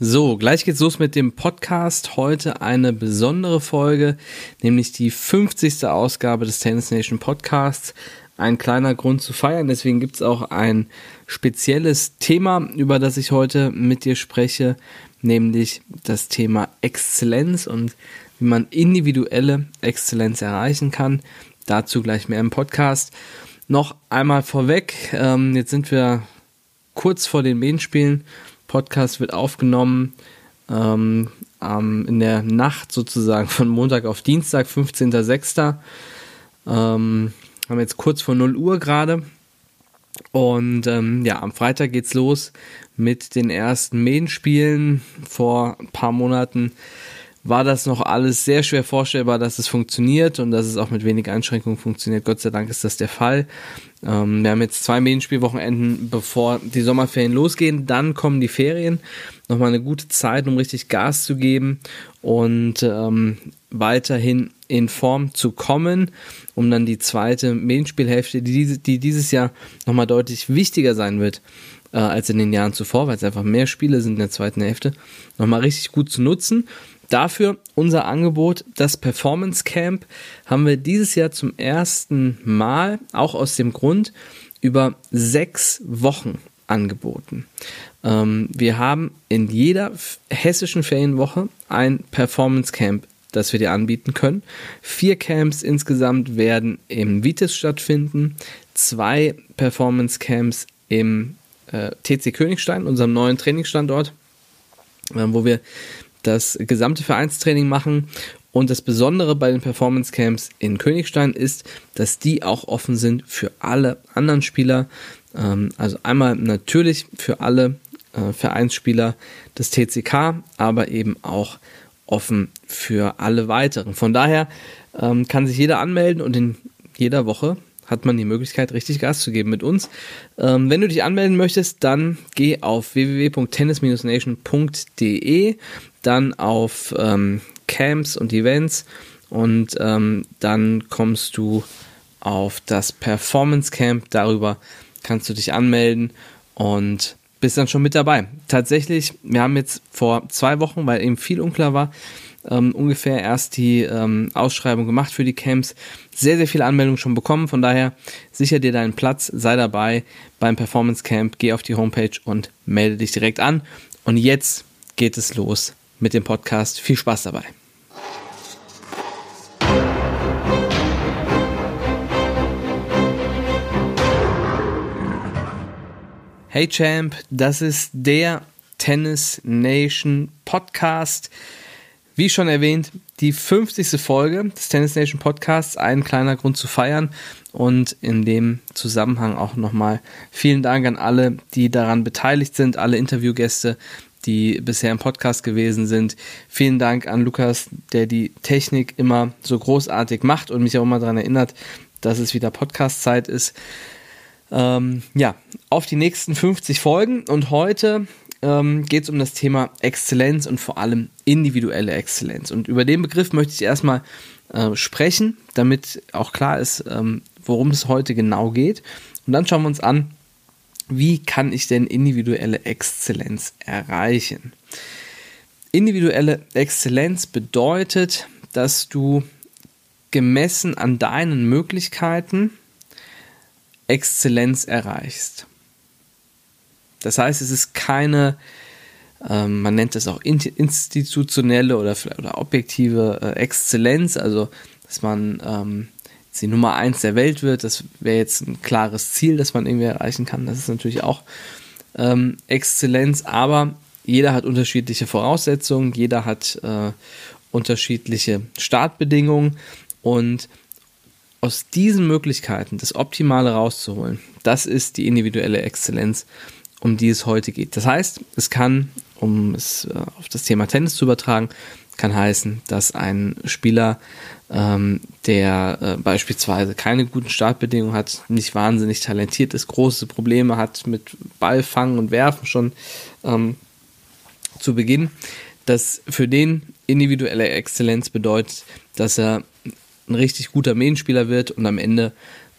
So, gleich geht's los mit dem Podcast. Heute eine besondere Folge, nämlich die 50. Ausgabe des Tennis Nation Podcasts. Ein kleiner Grund zu feiern, deswegen gibt's auch ein spezielles Thema, über das ich heute mit dir spreche, nämlich das Thema Exzellenz und wie man individuelle Exzellenz erreichen kann. Dazu gleich mehr im Podcast. Noch einmal vorweg, ähm, jetzt sind wir kurz vor den Main-Spielen Podcast wird aufgenommen ähm, ähm, in der Nacht sozusagen von Montag auf Dienstag, 15.06. Ähm, haben jetzt kurz vor 0 Uhr gerade. Und ähm, ja, am Freitag geht's los mit den ersten Main-Spielen. Vor ein paar Monaten war das noch alles sehr schwer vorstellbar, dass es funktioniert und dass es auch mit wenig Einschränkungen funktioniert. Gott sei Dank ist das der Fall. Ähm, wir haben jetzt zwei Medienspielwochenenden, bevor die Sommerferien losgehen. Dann kommen die Ferien. Nochmal eine gute Zeit, um richtig Gas zu geben und ähm, weiterhin in Form zu kommen, um dann die zweite Medienspielhälfte, die, die dieses Jahr nochmal deutlich wichtiger sein wird, äh, als in den Jahren zuvor, weil es einfach mehr Spiele sind in der zweiten Hälfte, nochmal richtig gut zu nutzen Dafür unser Angebot, das Performance Camp, haben wir dieses Jahr zum ersten Mal, auch aus dem Grund, über sechs Wochen angeboten. Ähm, wir haben in jeder hessischen Ferienwoche ein Performance Camp, das wir dir anbieten können. Vier Camps insgesamt werden im Vitis stattfinden, zwei Performance Camps im äh, TC Königstein, unserem neuen Trainingsstandort, äh, wo wir das gesamte Vereinstraining machen. Und das Besondere bei den Performance Camps in Königstein ist, dass die auch offen sind für alle anderen Spieler. Ähm, also einmal natürlich für alle äh, Vereinsspieler des TCK, aber eben auch offen für alle weiteren. Von daher ähm, kann sich jeder anmelden und in jeder Woche hat man die Möglichkeit, richtig Gas zu geben mit uns. Ähm, wenn du dich anmelden möchtest, dann geh auf www.tennis-nation.de, dann auf ähm, Camps und Events und ähm, dann kommst du auf das Performance Camp. Darüber kannst du dich anmelden und bist dann schon mit dabei. Tatsächlich, wir haben jetzt vor zwei Wochen, weil eben viel unklar war, ähm, ungefähr erst die ähm, Ausschreibung gemacht für die Camps. Sehr, sehr viele Anmeldungen schon bekommen. Von daher sicher dir deinen Platz, sei dabei beim Performance Camp, geh auf die Homepage und melde dich direkt an. Und jetzt geht es los mit dem Podcast. Viel Spaß dabei. Hey Champ, das ist der Tennis Nation Podcast. Wie schon erwähnt, die 50. Folge des Tennis Nation Podcasts, ein kleiner Grund zu feiern und in dem Zusammenhang auch nochmal vielen Dank an alle, die daran beteiligt sind, alle Interviewgäste, die bisher im Podcast gewesen sind. Vielen Dank an Lukas, der die Technik immer so großartig macht und mich auch immer daran erinnert, dass es wieder Podcast-Zeit ist. Ähm, ja, auf die nächsten 50 Folgen und heute ähm, geht es um das Thema Exzellenz und vor allem individuelle Exzellenz. Und über den Begriff möchte ich erstmal äh, sprechen, damit auch klar ist, ähm, worum es heute genau geht. Und dann schauen wir uns an, wie kann ich denn individuelle Exzellenz erreichen? Individuelle Exzellenz bedeutet, dass du gemessen an deinen Möglichkeiten Exzellenz erreichst. Das heißt, es ist keine, ähm, man nennt das auch institutionelle oder, oder objektive äh, Exzellenz, also dass man ähm, die Nummer eins der Welt wird. Das wäre jetzt ein klares Ziel, das man irgendwie erreichen kann. Das ist natürlich auch ähm, Exzellenz, aber jeder hat unterschiedliche Voraussetzungen, jeder hat äh, unterschiedliche Startbedingungen und aus diesen Möglichkeiten das Optimale rauszuholen, das ist die individuelle Exzellenz, um die es heute geht. Das heißt, es kann, um es äh, auf das Thema Tennis zu übertragen, kann heißen, dass ein Spieler, ähm, der äh, beispielsweise keine guten Startbedingungen hat, nicht wahnsinnig talentiert ist, große Probleme hat mit Ballfangen und Werfen schon ähm, zu Beginn, dass für den individuelle Exzellenz bedeutet, dass er ein richtig guter Medienspieler wird und am Ende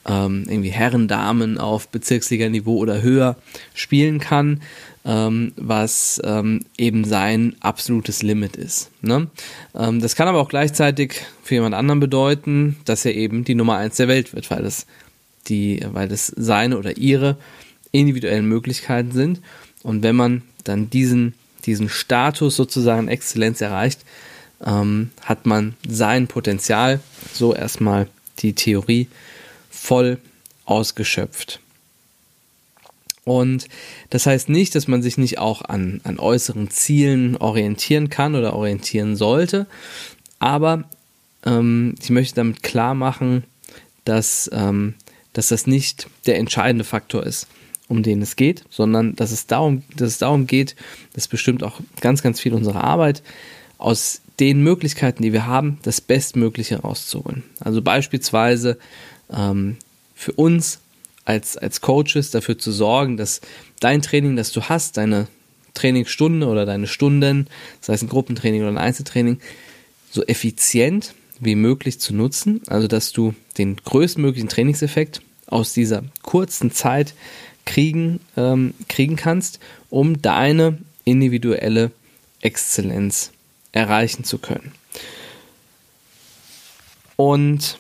ähm, irgendwie Herren, Damen auf Bezirksliga-Niveau oder höher spielen kann. Ähm, was ähm, eben sein absolutes Limit ist. Ne? Ähm, das kann aber auch gleichzeitig für jemand anderen bedeuten, dass er eben die Nummer eins der Welt wird, weil das die, weil das seine oder ihre individuellen Möglichkeiten sind. Und wenn man dann diesen, diesen Status sozusagen Exzellenz erreicht, ähm, hat man sein Potenzial, so erstmal die Theorie, voll ausgeschöpft. Und das heißt nicht, dass man sich nicht auch an, an äußeren Zielen orientieren kann oder orientieren sollte, aber ähm, ich möchte damit klar machen, dass, ähm, dass das nicht der entscheidende Faktor ist, um den es geht, sondern dass es darum, dass es darum geht, das bestimmt auch ganz, ganz viel unserer Arbeit, aus den Möglichkeiten, die wir haben, das Bestmögliche rauszuholen. Also beispielsweise ähm, für uns als, als Coaches dafür zu sorgen, dass dein Training, das du hast, deine Trainingsstunde oder deine Stunden, sei es ein Gruppentraining oder ein Einzeltraining, so effizient wie möglich zu nutzen. Also dass du den größtmöglichen Trainingseffekt aus dieser kurzen Zeit kriegen, ähm, kriegen kannst, um deine individuelle Exzellenz erreichen zu können. Und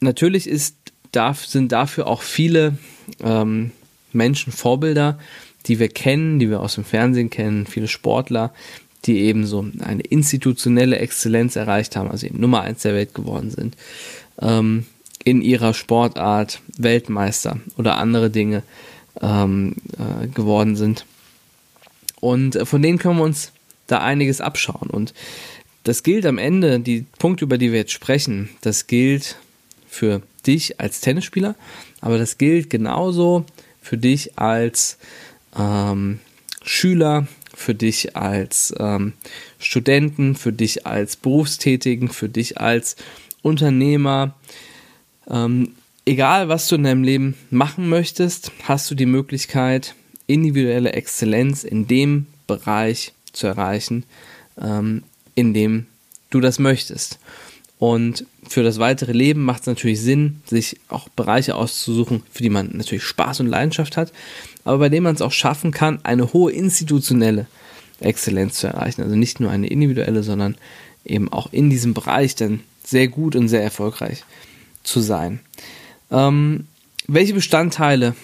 natürlich ist, darf, sind dafür auch viele ähm, Menschen Vorbilder, die wir kennen, die wir aus dem Fernsehen kennen, viele Sportler, die eben so eine institutionelle Exzellenz erreicht haben, also eben Nummer eins der Welt geworden sind, ähm, in ihrer Sportart Weltmeister oder andere Dinge ähm, äh, geworden sind. Und äh, von denen können wir uns da einiges abschauen. Und das gilt am Ende, die Punkte, über die wir jetzt sprechen, das gilt für dich als Tennisspieler, aber das gilt genauso für dich als ähm, Schüler, für dich als ähm, Studenten, für dich als Berufstätigen, für dich als Unternehmer. Ähm, egal, was du in deinem Leben machen möchtest, hast du die Möglichkeit, individuelle Exzellenz in dem Bereich zu erreichen, ähm, in dem du das möchtest. Und für das weitere Leben macht es natürlich Sinn, sich auch Bereiche auszusuchen, für die man natürlich Spaß und Leidenschaft hat, aber bei denen man es auch schaffen kann, eine hohe institutionelle Exzellenz zu erreichen. Also nicht nur eine individuelle, sondern eben auch in diesem Bereich dann sehr gut und sehr erfolgreich zu sein. Ähm, welche Bestandteile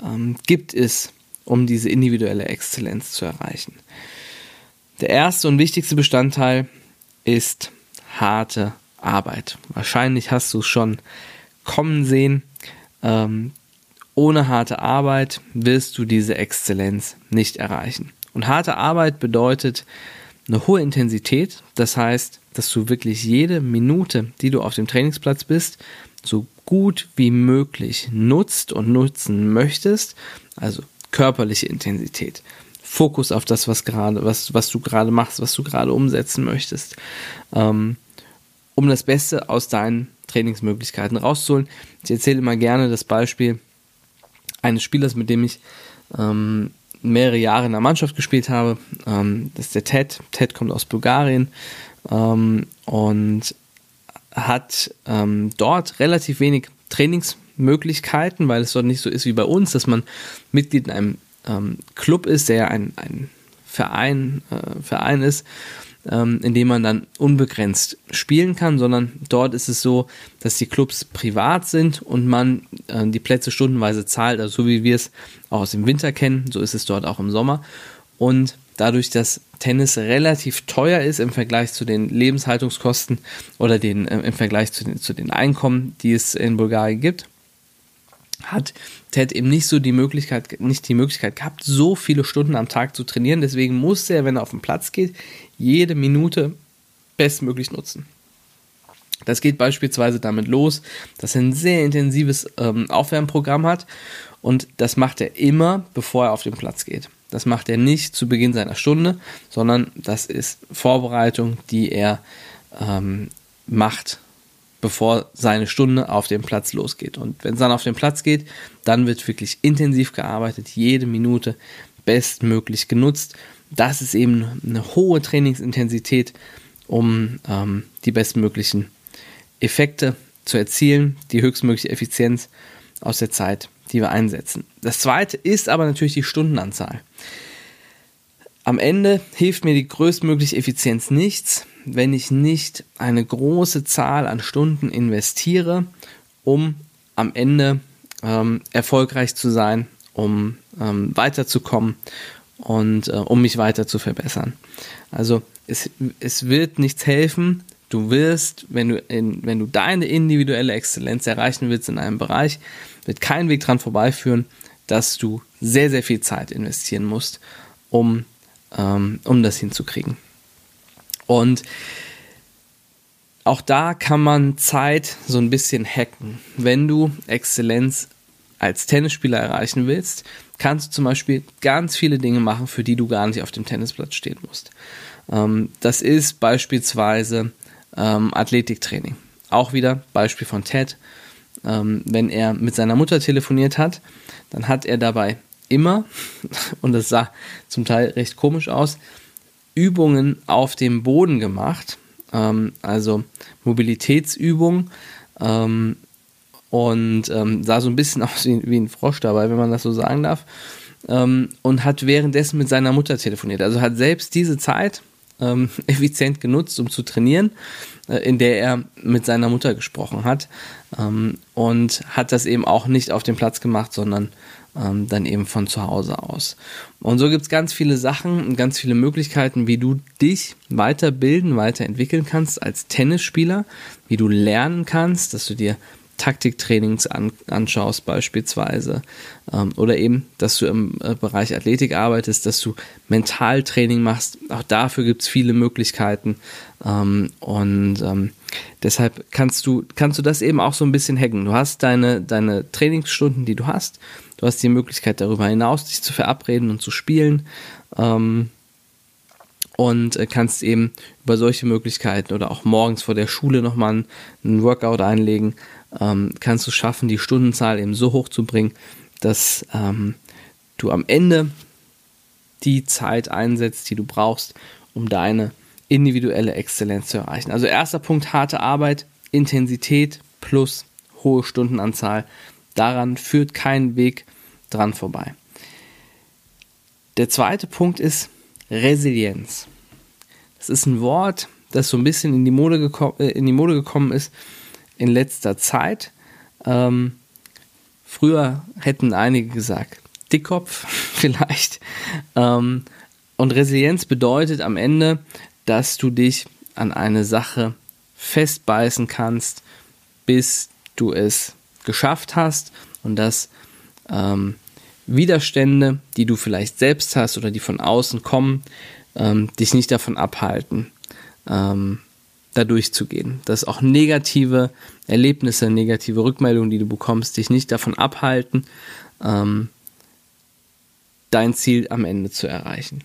ähm, gibt es, um diese individuelle Exzellenz zu erreichen? Der erste und wichtigste Bestandteil ist harte Arbeit. Wahrscheinlich hast du es schon kommen sehen. Ähm, ohne harte Arbeit wirst du diese Exzellenz nicht erreichen. Und harte Arbeit bedeutet eine hohe Intensität. Das heißt, dass du wirklich jede Minute, die du auf dem Trainingsplatz bist, so gut wie möglich nutzt und nutzen möchtest. Also körperliche Intensität. Fokus auf das, was gerade, was, was du gerade machst, was du gerade umsetzen möchtest, ähm, um das Beste aus deinen Trainingsmöglichkeiten rauszuholen. Ich erzähle immer gerne das Beispiel eines Spielers, mit dem ich ähm, mehrere Jahre in der Mannschaft gespielt habe. Ähm, das ist der Ted. Ted kommt aus Bulgarien ähm, und hat ähm, dort relativ wenig Trainingsmöglichkeiten, weil es dort nicht so ist wie bei uns, dass man Mitglied in einem ähm, Club ist, der ein, ein Verein, äh, Verein ist, ähm, in dem man dann unbegrenzt spielen kann, sondern dort ist es so, dass die Clubs privat sind und man äh, die Plätze stundenweise zahlt, also so wie wir es auch aus dem Winter kennen, so ist es dort auch im Sommer. Und dadurch, dass Tennis relativ teuer ist im Vergleich zu den Lebenshaltungskosten oder den, äh, im Vergleich zu den, zu den Einkommen, die es in Bulgarien gibt, hat Ted eben nicht so die Möglichkeit, nicht die Möglichkeit gehabt, so viele Stunden am Tag zu trainieren. Deswegen musste er, wenn er auf den Platz geht, jede Minute bestmöglich nutzen. Das geht beispielsweise damit los, dass er ein sehr intensives ähm, Aufwärmprogramm hat und das macht er immer, bevor er auf den Platz geht. Das macht er nicht zu Beginn seiner Stunde, sondern das ist Vorbereitung, die er ähm, macht bevor seine Stunde auf dem Platz losgeht. Und wenn es dann auf den Platz geht, dann wird wirklich intensiv gearbeitet, jede Minute bestmöglich genutzt. Das ist eben eine hohe Trainingsintensität, um ähm, die bestmöglichen Effekte zu erzielen, die höchstmögliche Effizienz aus der Zeit, die wir einsetzen. Das zweite ist aber natürlich die Stundenanzahl. Am Ende hilft mir die größtmögliche Effizienz nichts, wenn ich nicht eine große Zahl an Stunden investiere, um am Ende ähm, erfolgreich zu sein, um ähm, weiterzukommen und äh, um mich weiter zu verbessern. Also es, es wird nichts helfen. Du wirst, wenn du, in, wenn du deine individuelle Exzellenz erreichen willst in einem Bereich, wird kein Weg dran vorbeiführen, dass du sehr, sehr viel Zeit investieren musst, um, ähm, um das hinzukriegen. Und auch da kann man Zeit so ein bisschen hacken. Wenn du Exzellenz als Tennisspieler erreichen willst, kannst du zum Beispiel ganz viele Dinge machen, für die du gar nicht auf dem Tennisplatz stehen musst. Ähm, das ist beispielsweise ähm, Athletiktraining. Auch wieder Beispiel von Ted. Ähm, wenn er mit seiner Mutter telefoniert hat, dann hat er dabei immer, und das sah zum Teil recht komisch aus, Übungen auf dem Boden gemacht, ähm, also Mobilitätsübungen ähm, und ähm, sah so ein bisschen aus wie, wie, ein Frosch dabei, wenn man das so sagen darf. Ähm, und hat währenddessen mit seiner Mutter telefoniert. Also hat selbst diese Zeit ähm, effizient genutzt, um zu trainieren, äh, in der er mit seiner Mutter gesprochen hat. Und hat das eben auch nicht auf dem Platz gemacht, sondern ähm, dann eben von zu Hause aus. Und so gibt es ganz viele Sachen und ganz viele Möglichkeiten, wie du dich weiterbilden, weiterentwickeln kannst als Tennisspieler, wie du lernen kannst, dass du dir Taktiktrainings an, anschaust beispielsweise ähm, oder eben, dass du im äh, Bereich Athletik arbeitest, dass du Mentaltraining machst. Auch dafür gibt es viele Möglichkeiten ähm, und ähm, deshalb kannst du, kannst du das eben auch so ein bisschen hacken. Du hast deine, deine Trainingsstunden, die du hast. Du hast die Möglichkeit darüber hinaus, dich zu verabreden und zu spielen ähm, und äh, kannst eben über solche Möglichkeiten oder auch morgens vor der Schule nochmal einen Workout einlegen ähm, kannst du schaffen, die Stundenzahl eben so hoch zu bringen, dass ähm, du am Ende die Zeit einsetzt, die du brauchst, um deine individuelle Exzellenz zu erreichen. Also erster Punkt, harte Arbeit, Intensität plus hohe Stundenanzahl. Daran führt kein Weg dran vorbei. Der zweite Punkt ist Resilienz. Das ist ein Wort, das so ein bisschen in die Mode, äh, in die Mode gekommen ist, in letzter Zeit. Ähm, früher hätten einige gesagt, Dickkopf vielleicht. Ähm, und Resilienz bedeutet am Ende, dass du dich an eine Sache festbeißen kannst, bis du es geschafft hast und dass ähm, Widerstände, die du vielleicht selbst hast oder die von außen kommen, ähm, dich nicht davon abhalten, ähm, da durchzugehen. Dass auch negative Erlebnisse, negative Rückmeldungen, die du bekommst, dich nicht davon abhalten, ähm, dein Ziel am Ende zu erreichen.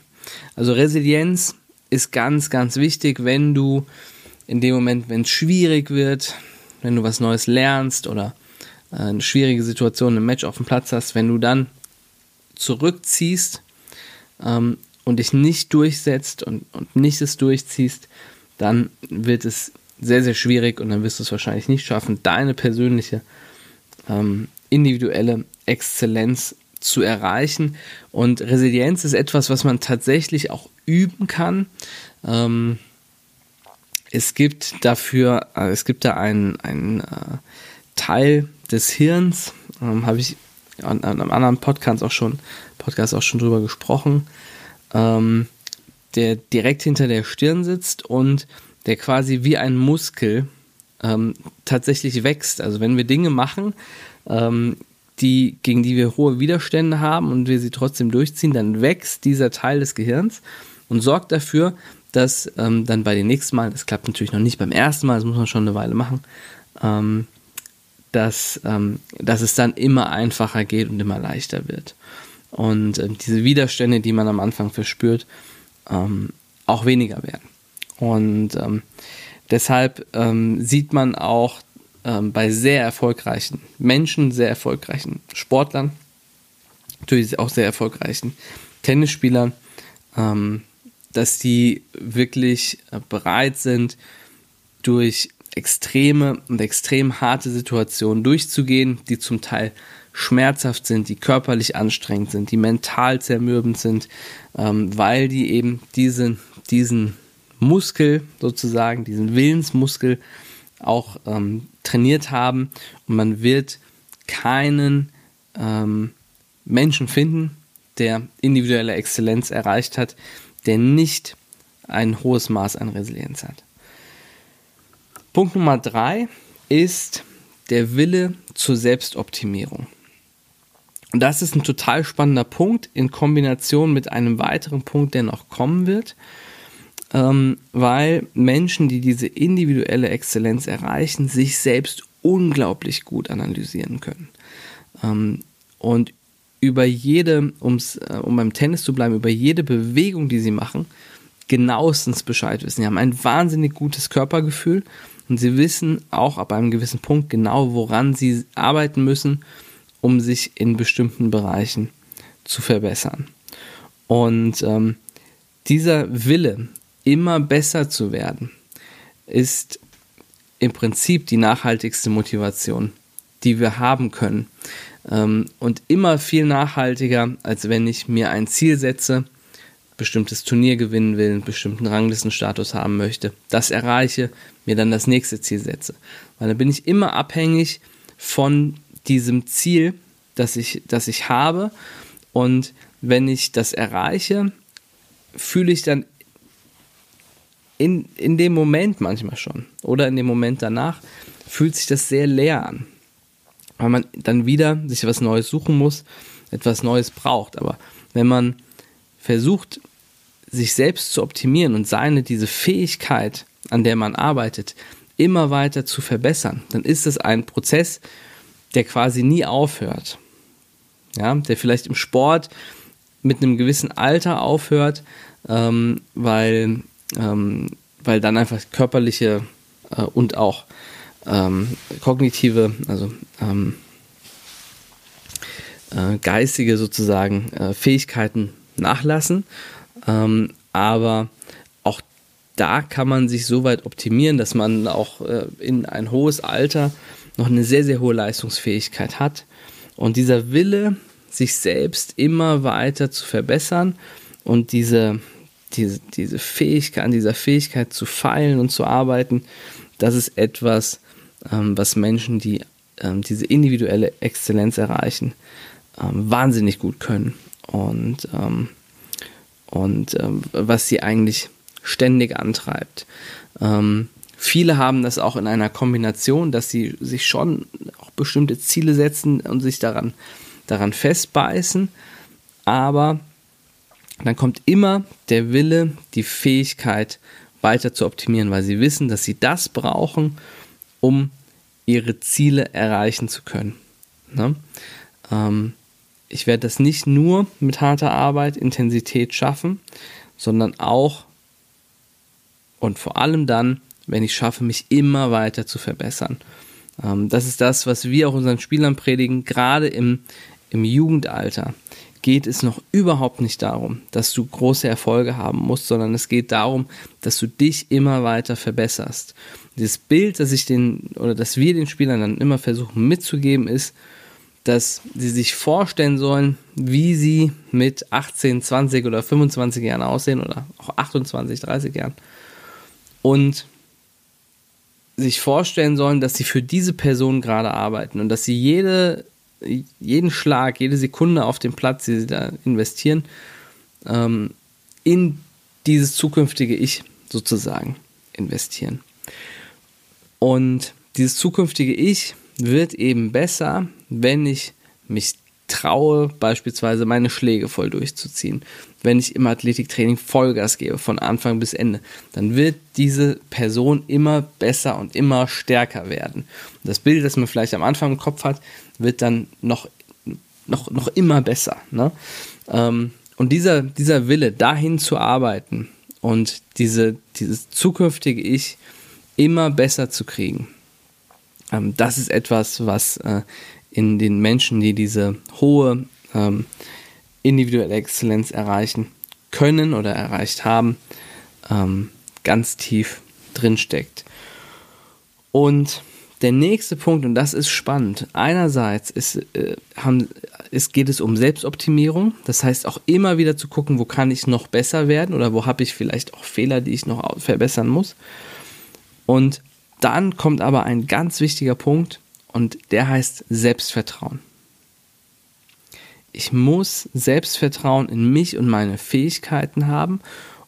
Also Resilienz ist ganz, ganz wichtig, wenn du in dem Moment, wenn es schwierig wird, wenn du was Neues lernst oder äh, eine schwierige Situation im Match auf dem Platz hast, wenn du dann zurückziehst ähm, und dich nicht durchsetzt und, und nicht es durchziehst, dann wird es sehr, sehr schwierig und dann wirst du es wahrscheinlich nicht schaffen, deine persönliche ähm, individuelle Exzellenz zu erreichen. Und Resilienz ist etwas, was man tatsächlich auch üben kann. Ähm, es gibt dafür, äh, es gibt da einen, einen äh, Teil des Hirns, ähm, habe ich an, an, einem anderen Podcast auch schon, Podcast auch schon drüber gesprochen. Ähm, der direkt hinter der Stirn sitzt und der quasi wie ein Muskel ähm, tatsächlich wächst. Also wenn wir Dinge machen, ähm, die, gegen die wir hohe Widerstände haben und wir sie trotzdem durchziehen, dann wächst dieser Teil des Gehirns und sorgt dafür, dass ähm, dann bei den nächsten Mal, das klappt natürlich noch nicht beim ersten Mal, das muss man schon eine Weile machen, ähm, dass, ähm, dass es dann immer einfacher geht und immer leichter wird. Und ähm, diese Widerstände, die man am Anfang verspürt, ähm, auch weniger werden. Und ähm, deshalb ähm, sieht man auch ähm, bei sehr erfolgreichen Menschen, sehr erfolgreichen Sportlern, natürlich auch sehr erfolgreichen Tennisspielern, ähm, dass die wirklich äh, bereit sind, durch extreme und extrem harte Situationen durchzugehen, die zum Teil schmerzhaft sind, die körperlich anstrengend sind, die mental zermürbend sind, ähm, weil die eben diese, diesen Muskel sozusagen, diesen Willensmuskel auch ähm, trainiert haben und man wird keinen ähm, Menschen finden, der individuelle Exzellenz erreicht hat, der nicht ein hohes Maß an Resilienz hat. Punkt Nummer drei ist der Wille zur Selbstoptimierung. Und das ist ein total spannender Punkt in Kombination mit einem weiteren Punkt, der noch kommen wird, ähm, weil Menschen, die diese individuelle Exzellenz erreichen, sich selbst unglaublich gut analysieren können. Ähm, und über jede, um's, äh, um beim Tennis zu bleiben, über jede Bewegung, die sie machen, genauestens Bescheid wissen. Sie haben ein wahnsinnig gutes Körpergefühl und sie wissen auch ab einem gewissen Punkt genau, woran sie arbeiten müssen, um sich in bestimmten Bereichen zu verbessern. Und ähm, dieser Wille, immer besser zu werden, ist im Prinzip die nachhaltigste Motivation, die wir haben können. Ähm, und immer viel nachhaltiger, als wenn ich mir ein Ziel setze, bestimmtes Turnier gewinnen will, einen bestimmten Ranglistenstatus haben möchte, das erreiche, mir dann das nächste Ziel setze. Weil dann bin ich immer abhängig von diesem Ziel, das ich, das ich habe. Und wenn ich das erreiche, fühle ich dann in, in dem Moment manchmal schon oder in dem Moment danach, fühlt sich das sehr leer an. Weil man dann wieder sich was Neues suchen muss, etwas Neues braucht. Aber wenn man versucht, sich selbst zu optimieren und seine, diese Fähigkeit, an der man arbeitet, immer weiter zu verbessern, dann ist es ein Prozess, der quasi nie aufhört. Ja, der vielleicht im Sport mit einem gewissen Alter aufhört, ähm, weil, ähm, weil dann einfach körperliche äh, und auch ähm, kognitive, also ähm, äh, geistige sozusagen äh, Fähigkeiten nachlassen ähm, aber auch da kann man sich so weit optimieren, dass man auch äh, in ein hohes Alter noch eine sehr, sehr hohe Leistungsfähigkeit hat. Und dieser Wille, sich selbst immer weiter zu verbessern und diese, diese, diese Fähigkeit, an dieser Fähigkeit zu feilen und zu arbeiten, das ist etwas, ähm, was Menschen, die ähm, diese individuelle Exzellenz erreichen, ähm, wahnsinnig gut können. Und ähm, und ähm, was sie eigentlich ständig antreibt. Ähm, viele haben das auch in einer Kombination, dass sie sich schon auch bestimmte Ziele setzen und sich daran, daran festbeißen, aber dann kommt immer der Wille, die Fähigkeit weiter zu optimieren, weil sie wissen, dass sie das brauchen, um ihre Ziele erreichen zu können. Ne? Ähm, ich werde das nicht nur mit harter Arbeit, Intensität schaffen, sondern auch und vor allem dann, wenn ich schaffe, mich immer weiter zu verbessern. Ähm, das ist das, was wir auch unseren Spielern predigen, gerade im, im Jugendalter geht es noch überhaupt nicht darum, dass du große Erfolge haben musst, sondern es geht darum, dass du dich immer weiter verbesserst. Dieses Bild, das ich den oder das wir den Spielern dann immer versuchen mitzugeben, ist, dass sie sich vorstellen sollen, wie sie mit 18, 20 oder 25 Jahren aussehen oder auch 28, 30 Jahren und sich vorstellen sollen, dass sie für diese Person gerade arbeiten und dass sie jede, jeden Schlag, jede Sekunde auf dem Platz, die sie da investieren, ähm, in dieses zukünftige Ich sozusagen investieren. Und dieses zukünftige Ich wird eben besser, wenn ich mich traue, beispielsweise meine Schläge voll durchzuziehen. Wenn ich im Athletiktraining Vollgas gebe, von Anfang bis Ende, dann wird diese Person immer besser und immer stärker werden. Das Bild, das man vielleicht am Anfang im Kopf hat, wird dann noch, noch, noch immer besser. Ne? Ähm, und dieser, dieser Wille, dahin zu arbeiten und diese, dieses zukünftige Ich immer besser zu kriegen, ähm, das ist etwas, was äh, in den Menschen, die diese hohe ähm, individuelle Exzellenz erreichen können oder erreicht haben, ähm, ganz tief drin. Und der nächste Punkt, und das ist spannend, einerseits ist, äh, haben, ist, geht es um Selbstoptimierung, das heißt auch immer wieder zu gucken, wo kann ich noch besser werden oder wo habe ich vielleicht auch Fehler, die ich noch verbessern muss. Und dann kommt aber ein ganz wichtiger Punkt und der heißt Selbstvertrauen. Ich muss Selbstvertrauen in mich und meine Fähigkeiten haben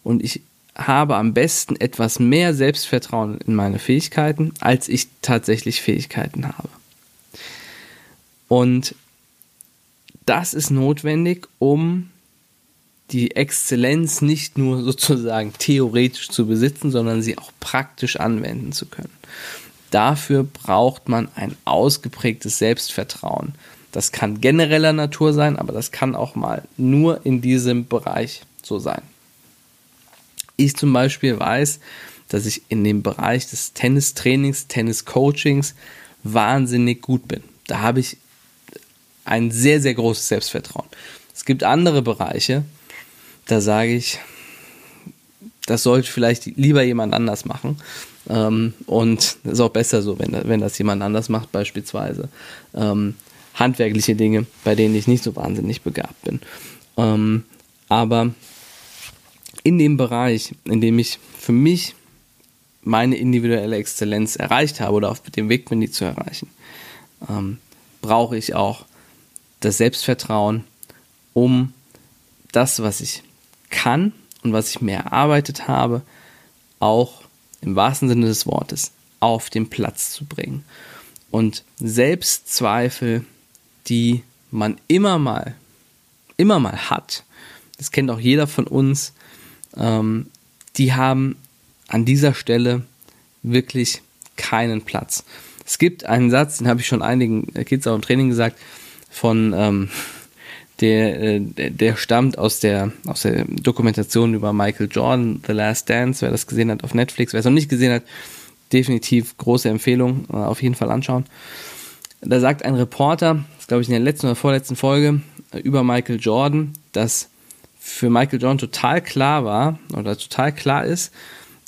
und ich habe am besten etwas mehr Selbstvertrauen in meine Fähigkeiten, als ich tatsächlich Fähigkeiten habe. Und das ist notwendig, um die Exzellenz nicht nur sozusagen theoretisch zu besitzen, sondern sie auch praktisch anwenden zu können. Dafür braucht man ein ausgeprägtes Selbstvertrauen. Das kann genereller Natur sein, aber das kann auch mal nur in diesem Bereich so sein ich zum Beispiel weiß, dass ich in dem Bereich des Tennistrainings, Tenniscoachings wahnsinnig gut bin. Da habe ich ein sehr, sehr großes Selbstvertrauen. Es gibt andere Bereiche, da sage ich, das sollte vielleicht lieber jemand anders machen. Ähm, und ist auch besser so, wenn, wenn das jemand anders macht, beispielsweise. Ähm, handwerkliche Dinge, bei denen ich nicht so wahnsinnig begabt bin. Ähm, aber in dem Bereich, in dem ich für mich meine individuelle Exzellenz erreicht habe oder auf dem Weg bin, die zu erreichen, ähm, brauche ich auch das Selbstvertrauen, um das, was ich kann und was ich mir erarbeitet habe, auch im wahrsten Sinne des Wortes auf den Platz zu bringen. Und Selbstzweifel, die man immer mal, immer mal hat, das kennt auch jeder von uns, ähm, die haben an dieser Stelle wirklich keinen Platz. Es gibt einen Satz, den habe ich schon einigen Kids auch im Training gesagt, von ähm, der, äh, der stammt aus der, aus der Dokumentation über Michael Jordan, The Last Dance, wer das gesehen hat auf Netflix, wer es noch nicht gesehen hat, definitiv große Empfehlung, äh, auf jeden Fall anschauen. Da sagt ein Reporter, das glaube ich in der letzten oder vorletzten Folge, äh, über Michael Jordan, dass für Michael Jordan total klar war oder total klar ist,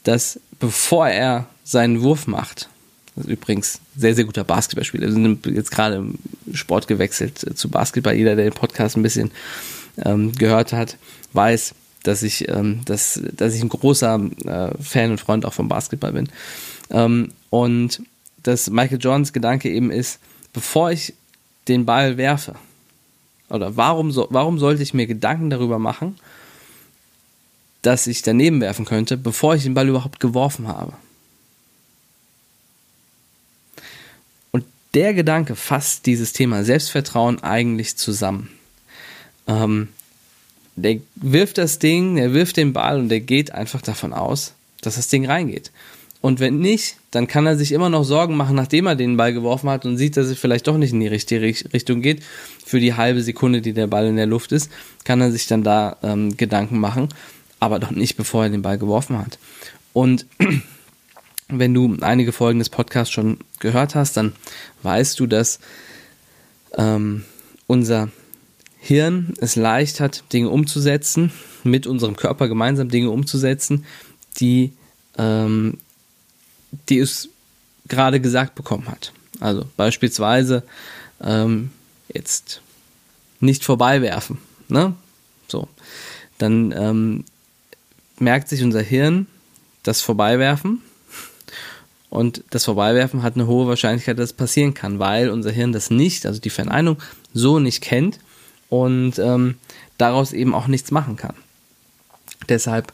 dass bevor er seinen Wurf macht, übrigens sehr, sehr guter Basketballspieler, wir sind jetzt gerade im Sport gewechselt zu Basketball. Jeder, der den Podcast ein bisschen ähm, gehört hat, weiß, dass ich, ähm, dass, dass ich ein großer äh, Fan und Freund auch vom Basketball bin. Ähm, und dass Michael Jordans Gedanke eben ist, bevor ich den Ball werfe, oder warum, so, warum sollte ich mir Gedanken darüber machen, dass ich daneben werfen könnte, bevor ich den Ball überhaupt geworfen habe? Der Gedanke fasst dieses Thema Selbstvertrauen eigentlich zusammen. Ähm, der wirft das Ding, der wirft den Ball und der geht einfach davon aus, dass das Ding reingeht. Und wenn nicht, dann kann er sich immer noch Sorgen machen, nachdem er den Ball geworfen hat und sieht, dass es vielleicht doch nicht in die richtige Richtung geht. Für die halbe Sekunde, die der Ball in der Luft ist, kann er sich dann da ähm, Gedanken machen, aber doch nicht, bevor er den Ball geworfen hat. Und wenn du einige Folgen des Podcasts schon gehört hast, dann weißt du, dass ähm, unser Hirn es leicht hat, Dinge umzusetzen, mit unserem Körper gemeinsam Dinge umzusetzen, die ähm, die es gerade gesagt bekommen hat. Also beispielsweise ähm, jetzt nicht vorbeiwerfen. Ne? So. Dann ähm, merkt sich unser Hirn das Vorbeiwerfen und das Vorbeiwerfen hat eine hohe Wahrscheinlichkeit, dass es passieren kann, weil unser Hirn das nicht, also die Verneinung, so nicht kennt und ähm, daraus eben auch nichts machen kann. Deshalb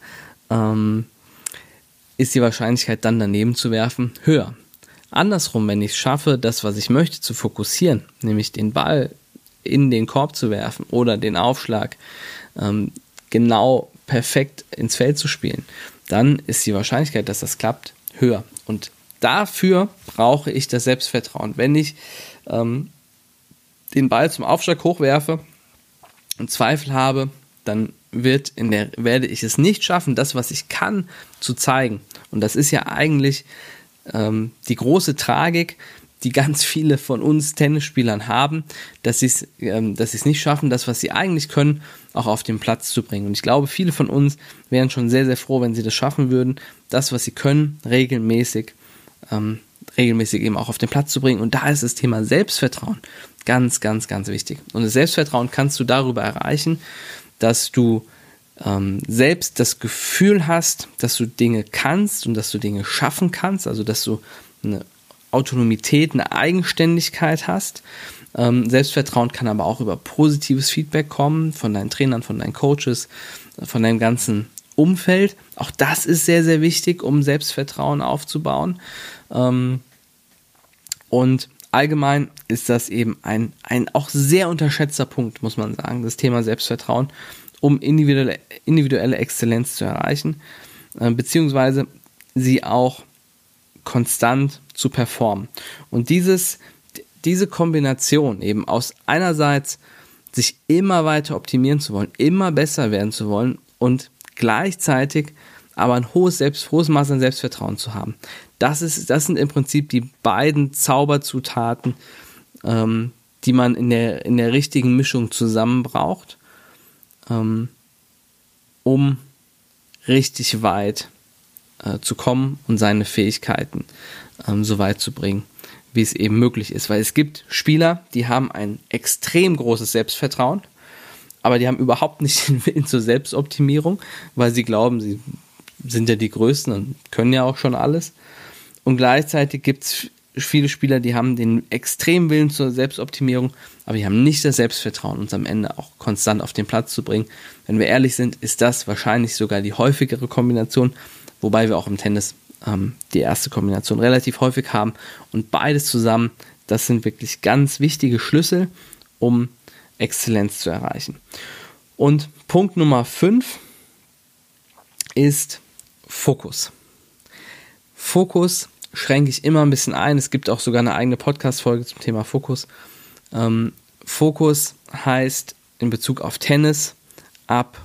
ähm, ist die Wahrscheinlichkeit dann daneben zu werfen höher. Andersrum, wenn ich es schaffe, das, was ich möchte, zu fokussieren, nämlich den Ball in den Korb zu werfen oder den Aufschlag ähm, genau perfekt ins Feld zu spielen, dann ist die Wahrscheinlichkeit, dass das klappt, höher. Und dafür brauche ich das Selbstvertrauen. Wenn ich ähm, den Ball zum Aufschlag hochwerfe und Zweifel habe, dann wird in der, werde ich es nicht schaffen, das, was ich kann, zu zeigen. Und das ist ja eigentlich ähm, die große Tragik, die ganz viele von uns Tennisspielern haben, dass sie ähm, es nicht schaffen, das, was sie eigentlich können, auch auf den Platz zu bringen. Und ich glaube, viele von uns wären schon sehr, sehr froh, wenn sie das schaffen würden, das, was sie können, regelmäßig, ähm, regelmäßig eben auch auf den Platz zu bringen. Und da ist das Thema Selbstvertrauen ganz, ganz, ganz wichtig. Und das Selbstvertrauen kannst du darüber erreichen, dass du ähm, selbst das Gefühl hast, dass du Dinge kannst und dass du Dinge schaffen kannst, also dass du eine Autonomität, eine Eigenständigkeit hast. Ähm, Selbstvertrauen kann aber auch über positives Feedback kommen von deinen Trainern, von deinen Coaches, von deinem ganzen Umfeld. Auch das ist sehr, sehr wichtig, um Selbstvertrauen aufzubauen. Ähm, und allgemein ist das eben ein, ein auch sehr unterschätzter Punkt, muss man sagen, das Thema Selbstvertrauen, um individuelle, individuelle Exzellenz zu erreichen, äh, beziehungsweise sie auch konstant zu performen. Und dieses, diese Kombination eben aus einerseits sich immer weiter optimieren zu wollen, immer besser werden zu wollen und gleichzeitig aber ein hohes, Selbst, hohes Maß an Selbstvertrauen zu haben. Das, ist, das sind im Prinzip die beiden Zauberzutaten, ähm, die man in der, in der richtigen Mischung zusammen braucht, ähm, um richtig weit äh, zu kommen und seine Fähigkeiten ähm, so weit zu bringen, wie es eben möglich ist. Weil es gibt Spieler, die haben ein extrem großes Selbstvertrauen, aber die haben überhaupt nicht den Willen zur Selbstoptimierung, weil sie glauben, sie sind ja die Größten und können ja auch schon alles. Und gleichzeitig gibt es viele Spieler, die haben den extremen Willen zur Selbstoptimierung, aber die haben nicht das Selbstvertrauen, uns am Ende auch konstant auf den Platz zu bringen. Wenn wir ehrlich sind, ist das wahrscheinlich sogar die häufigere Kombination, wobei wir auch im Tennis ähm, die erste Kombination relativ häufig haben. Und beides zusammen, das sind wirklich ganz wichtige Schlüssel, um Exzellenz zu erreichen. Und Punkt Nummer 5 ist Fokus. Fokus schränke ich immer ein bisschen ein. Es gibt auch sogar eine eigene Podcast-Folge zum Thema Fokus. Ähm, Fokus heißt in Bezug auf Tennis ab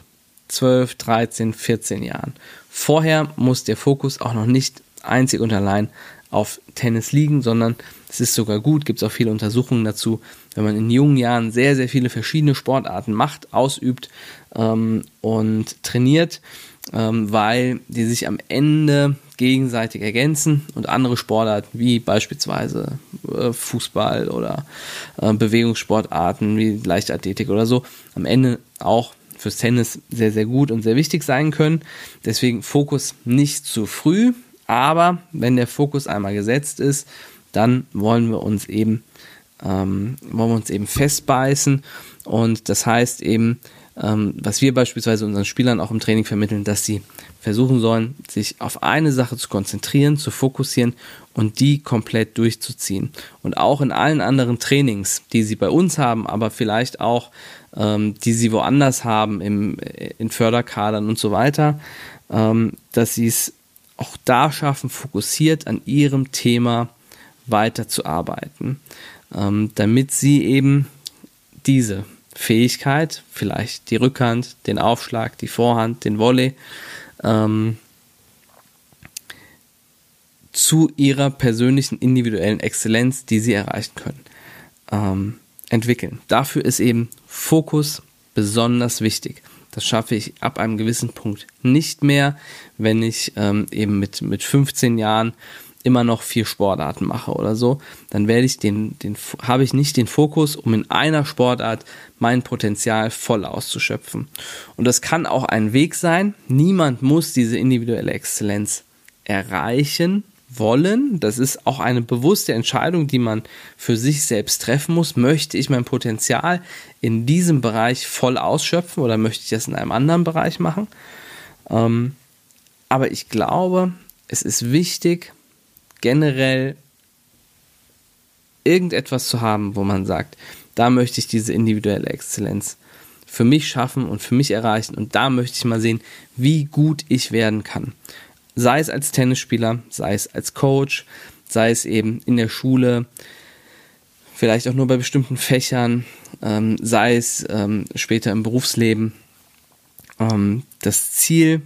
12, 13, 14 Jahren. Vorher muss der Fokus auch noch nicht einzig und allein auf Tennis liegen, sondern es ist sogar gut, gibt es auch viele Untersuchungen dazu, wenn man in jungen Jahren sehr, sehr viele verschiedene Sportarten macht, ausübt ähm, und trainiert, ähm, weil die sich am Ende gegenseitig ergänzen und andere Sportarten wie beispielsweise äh, Fußball oder äh, Bewegungssportarten wie Leichtathletik oder so am Ende auch fürs Tennis sehr, sehr gut und sehr wichtig sein können. Deswegen Fokus nicht zu früh, aber wenn der Fokus einmal gesetzt ist, dann wollen wir uns eben, ähm, wollen wir uns eben festbeißen und das heißt eben, ähm, was wir beispielsweise unseren Spielern auch im Training vermitteln, dass sie versuchen sollen, sich auf eine Sache zu konzentrieren, zu fokussieren und die komplett durchzuziehen. Und auch in allen anderen Trainings, die sie bei uns haben, aber vielleicht auch, ähm, die sie woanders haben, im, in Förderkadern und so weiter, ähm, dass sie es auch da schaffen, fokussiert an ihrem Thema weiterzuarbeiten, ähm, damit sie eben diese Fähigkeit, vielleicht die Rückhand, den Aufschlag, die Vorhand, den Volley, ähm, zu ihrer persönlichen individuellen Exzellenz, die sie erreichen können, ähm, entwickeln. Dafür ist eben Fokus besonders wichtig. Das schaffe ich ab einem gewissen Punkt nicht mehr, wenn ich ähm, eben mit, mit 15 Jahren immer noch vier Sportarten mache oder so, dann werde ich den, den, habe ich nicht den Fokus, um in einer Sportart mein Potenzial voll auszuschöpfen. Und das kann auch ein Weg sein. Niemand muss diese individuelle Exzellenz erreichen wollen. Das ist auch eine bewusste Entscheidung, die man für sich selbst treffen muss. Möchte ich mein Potenzial in diesem Bereich voll ausschöpfen oder möchte ich das in einem anderen Bereich machen? Ähm, aber ich glaube, es ist wichtig, generell irgendetwas zu haben, wo man sagt, da möchte ich diese individuelle Exzellenz für mich schaffen und für mich erreichen und da möchte ich mal sehen, wie gut ich werden kann. Sei es als Tennisspieler, sei es als Coach, sei es eben in der Schule, vielleicht auch nur bei bestimmten Fächern, ähm, sei es ähm, später im Berufsleben. Ähm, das Ziel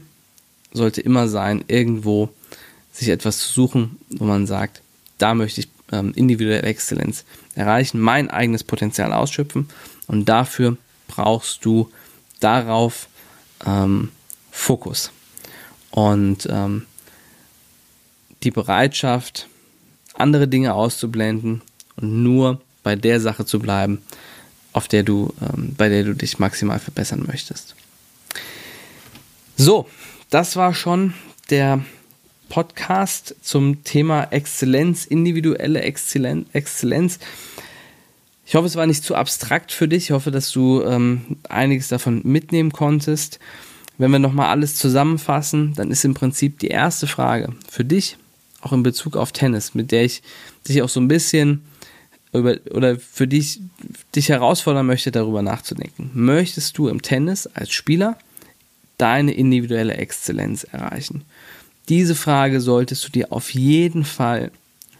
sollte immer sein, irgendwo sich etwas zu suchen, wo man sagt, da möchte ich ähm, individuelle Exzellenz erreichen, mein eigenes Potenzial ausschöpfen und dafür brauchst du darauf ähm, Fokus und ähm, die Bereitschaft, andere Dinge auszublenden und nur bei der Sache zu bleiben, auf der du, ähm, bei der du dich maximal verbessern möchtest. So, das war schon der Podcast zum Thema Exzellenz, individuelle Exzellenz. Ich hoffe, es war nicht zu abstrakt für dich. Ich hoffe, dass du ähm, einiges davon mitnehmen konntest. Wenn wir nochmal alles zusammenfassen, dann ist im Prinzip die erste Frage für dich, auch in Bezug auf Tennis, mit der ich dich auch so ein bisschen über, oder für dich, dich herausfordern möchte, darüber nachzudenken. Möchtest du im Tennis als Spieler deine individuelle Exzellenz erreichen? Diese Frage solltest du dir auf jeden Fall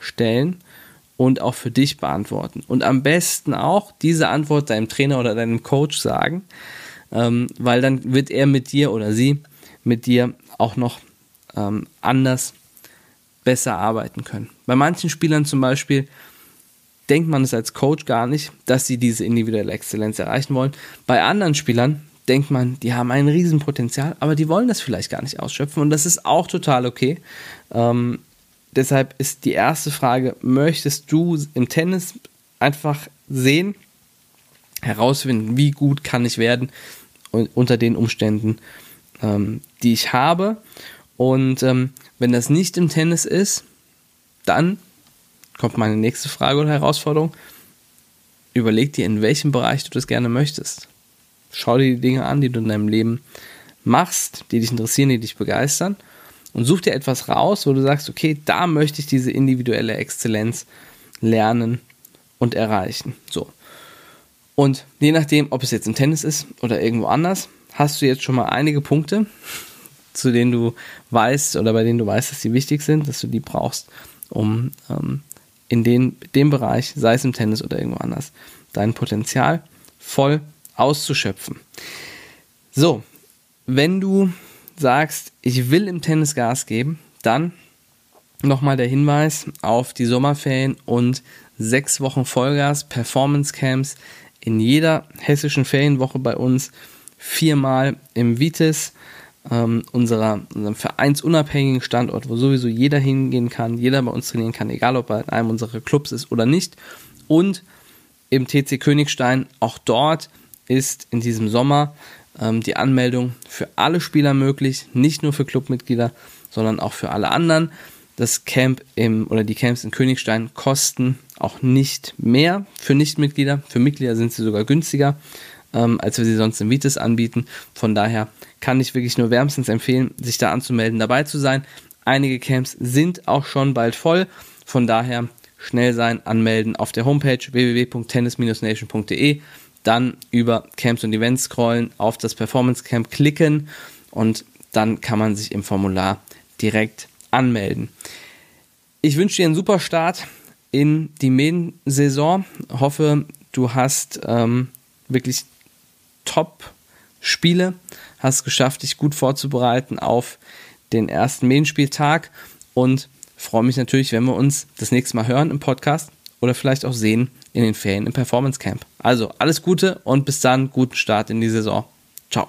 stellen und auch für dich beantworten. Und am besten auch diese Antwort deinem Trainer oder deinem Coach sagen, ähm, weil dann wird er mit dir oder sie mit dir auch noch ähm, anders besser arbeiten können. Bei manchen Spielern zum Beispiel denkt man es als Coach gar nicht, dass sie diese individuelle Exzellenz erreichen wollen. Bei anderen Spielern denkt man, die haben ein Riesenpotenzial, aber die wollen das vielleicht gar nicht ausschöpfen und das ist auch total okay. Ähm, deshalb ist die erste Frage, möchtest du im Tennis einfach sehen, herausfinden, wie gut kann ich werden unter den Umständen, ähm, die ich habe. Und ähm, wenn das nicht im Tennis ist, dann kommt meine nächste Frage oder Herausforderung. Überleg dir, in welchem Bereich du das gerne möchtest. Schau dir die Dinge an, die du in deinem Leben machst, die dich interessieren, die dich begeistern und such dir etwas raus, wo du sagst, okay, da möchte ich diese individuelle Exzellenz lernen und erreichen. So. Und je nachdem, ob es jetzt im Tennis ist oder irgendwo anders, hast du jetzt schon mal einige Punkte, zu denen du weißt oder bei denen du weißt, dass sie wichtig sind, dass du die brauchst, um ähm, in den, dem Bereich, sei es im Tennis oder irgendwo anders, dein Potenzial voll auszuschöpfen. So, wenn du sagst, ich will im Tennis Gas geben, dann nochmal der Hinweis auf die Sommerferien und sechs Wochen Vollgas Performance Camps in jeder hessischen Ferienwoche bei uns, viermal im Vitis, ähm, unserer, unserem vereinsunabhängigen Standort, wo sowieso jeder hingehen kann, jeder bei uns trainieren kann, egal ob er in einem unserer Clubs ist oder nicht. Und im TC Königstein, auch dort ist in diesem Sommer ähm, die Anmeldung für alle Spieler möglich, nicht nur für Clubmitglieder, sondern auch für alle anderen. Das Camp im oder die Camps in Königstein kosten auch nicht mehr für Nichtmitglieder. Für Mitglieder sind sie sogar günstiger, ähm, als wir sie sonst im Vitis anbieten. Von daher kann ich wirklich nur wärmstens empfehlen, sich da anzumelden, dabei zu sein. Einige Camps sind auch schon bald voll. Von daher schnell sein, anmelden auf der Homepage www.tennis-nation.de dann über Camps und Events scrollen, auf das Performance Camp klicken und dann kann man sich im Formular direkt anmelden. Ich wünsche dir einen super Start in die Main-Saison. Hoffe, du hast ähm, wirklich Top-Spiele, hast geschafft, dich gut vorzubereiten auf den ersten Main-Spieltag und freue mich natürlich, wenn wir uns das nächste Mal hören im Podcast oder vielleicht auch sehen in den Ferien im Performance Camp. Also alles Gute und bis dann, guten Start in die Saison. Ciao.